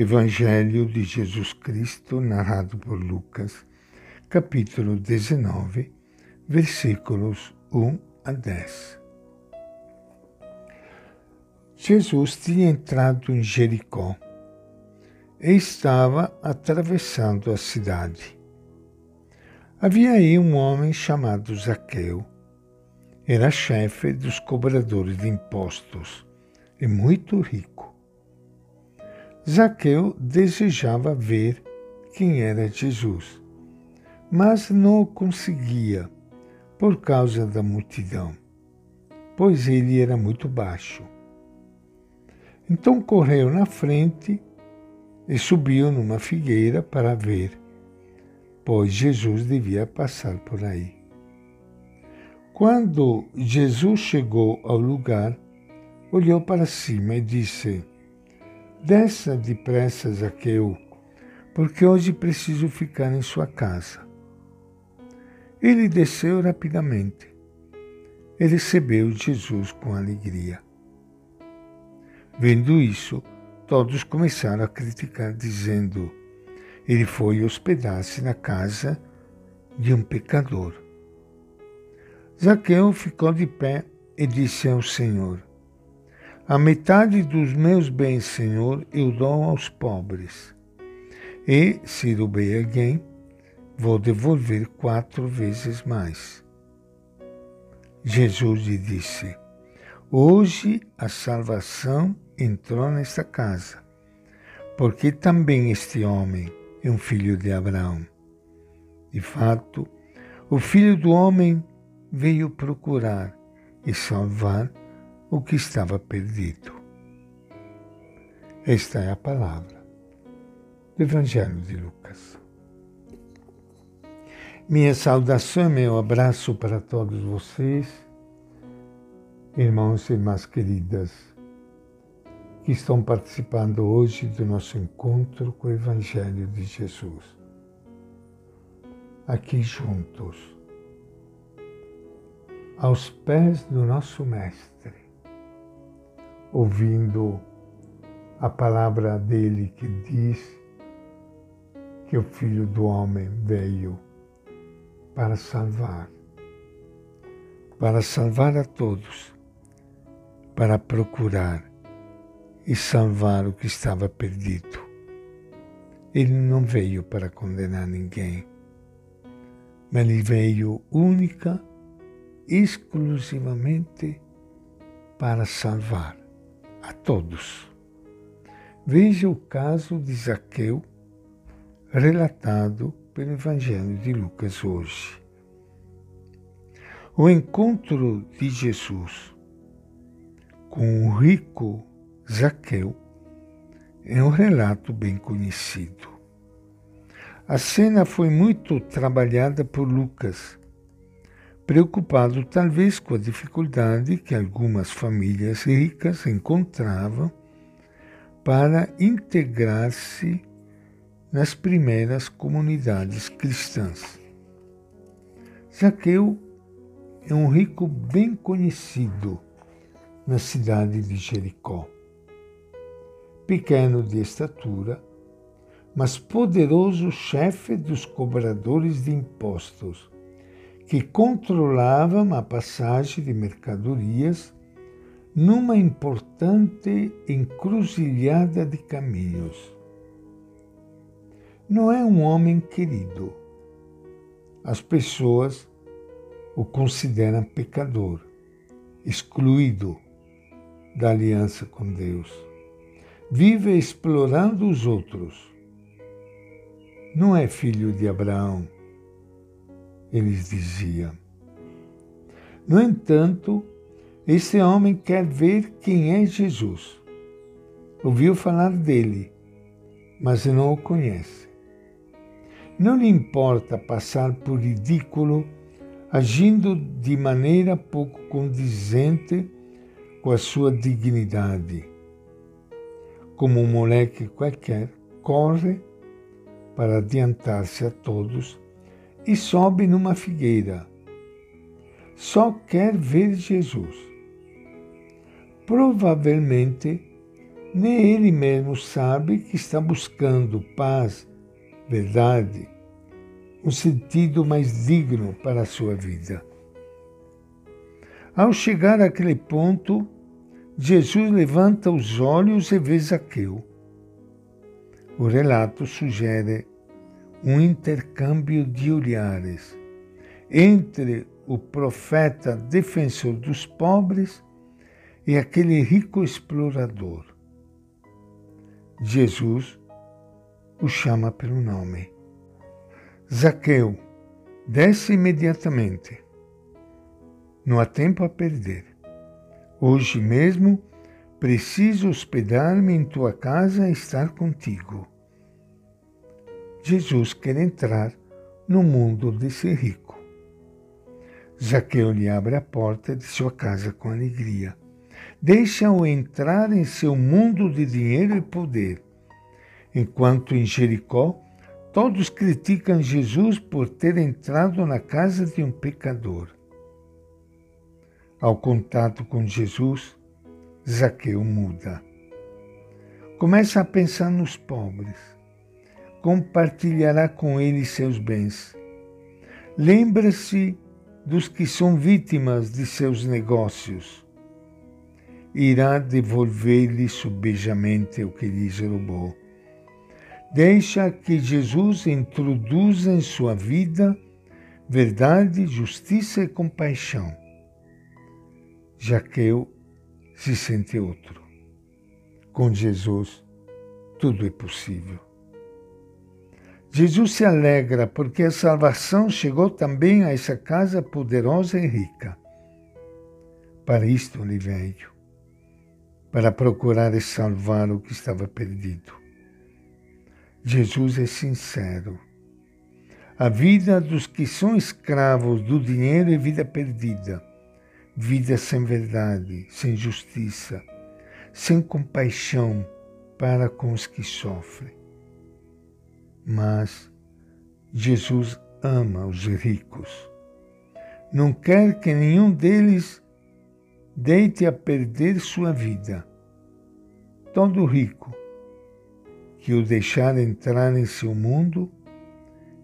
Evangelho de Jesus Cristo, narrado por Lucas, capítulo 19, versículos 1 a 10. Jesus tinha entrado em Jericó e estava atravessando a cidade. Havia aí um homem chamado Zaqueu. Era chefe dos cobradores de impostos e muito rico. Zaqueu desejava ver quem era Jesus, mas não conseguia por causa da multidão, pois ele era muito baixo. Então correu na frente e subiu numa figueira para ver, pois Jesus devia passar por aí. Quando Jesus chegou ao lugar, olhou para cima e disse: Desça depressa, Zaqueu, porque hoje preciso ficar em sua casa. Ele desceu rapidamente e recebeu Jesus com alegria. Vendo isso, todos começaram a criticar, dizendo: Ele foi hospedar-se na casa de um pecador. Zaqueu ficou de pé e disse ao Senhor: a metade dos meus bens, Senhor, eu dou aos pobres. E, se roubei alguém, vou devolver quatro vezes mais. Jesus lhe disse: Hoje a salvação entrou nesta casa, porque também este homem é um filho de Abraão. De fato, o filho do homem veio procurar e salvar o que estava perdido. Esta é a palavra do Evangelho de Lucas. Minha saudação e meu abraço para todos vocês, irmãos e irmãs queridas, que estão participando hoje do nosso encontro com o Evangelho de Jesus. Aqui juntos, aos pés do nosso Mestre, ouvindo a palavra dele que diz que o Filho do Homem veio para salvar, para salvar a todos, para procurar e salvar o que estava perdido. Ele não veio para condenar ninguém, mas ele veio única, exclusivamente para salvar a todos. Veja o caso de Zaqueu, relatado pelo Evangelho de Lucas hoje. O encontro de Jesus com o rico Zaqueu é um relato bem conhecido. A cena foi muito trabalhada por Lucas preocupado talvez com a dificuldade que algumas famílias ricas encontravam para integrar-se nas primeiras comunidades cristãs. Zaqueu é um rico bem conhecido na cidade de Jericó. Pequeno de estatura, mas poderoso chefe dos cobradores de impostos que controlavam a passagem de mercadorias numa importante encruzilhada de caminhos. Não é um homem querido. As pessoas o consideram pecador, excluído da aliança com Deus. Vive explorando os outros. Não é filho de Abraão eles diziam. No entanto, esse homem quer ver quem é Jesus. Ouviu falar dele, mas não o conhece. Não lhe importa passar por ridículo, agindo de maneira pouco condizente com a sua dignidade. Como um moleque qualquer, corre para adiantar-se a todos e sobe numa figueira. Só quer ver Jesus. Provavelmente nem ele mesmo sabe que está buscando paz, verdade, um sentido mais digno para a sua vida. Ao chegar àquele ponto, Jesus levanta os olhos e vê Zaqueu. O relato sugere um intercâmbio de olhares entre o profeta defensor dos pobres e aquele rico explorador. Jesus o chama pelo nome. Zaqueu, desce imediatamente. Não há tempo a perder. Hoje mesmo preciso hospedar-me em tua casa e estar contigo. Jesus quer entrar no mundo desse rico. Zaqueu lhe abre a porta de sua casa com alegria. Deixa-o entrar em seu mundo de dinheiro e poder. Enquanto em Jericó, todos criticam Jesus por ter entrado na casa de um pecador. Ao contato com Jesus, Zaqueu muda. Começa a pensar nos pobres. Compartilhará com eles seus bens. Lembra-se dos que são vítimas de seus negócios irá devolver-lhe subejamente o que lhes roubou. Deixa que Jesus introduza em sua vida verdade, justiça e compaixão. Jaqueu se sente outro. Com Jesus, tudo é possível. Jesus se alegra porque a salvação chegou também a essa casa poderosa e rica. Para isto ele veio para procurar e salvar o que estava perdido. Jesus é sincero. A vida dos que são escravos do dinheiro é vida perdida, vida sem verdade, sem justiça, sem compaixão para com os que sofrem. Mas Jesus ama os ricos. Não quer que nenhum deles deite a perder sua vida. Todo rico que o deixar entrar em seu mundo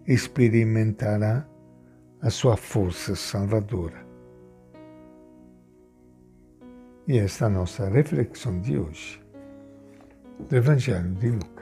experimentará a sua força salvadora. E esta é a nossa reflexão de hoje do Evangelho de Lucas.